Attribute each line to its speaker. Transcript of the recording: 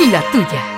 Speaker 1: La tuya.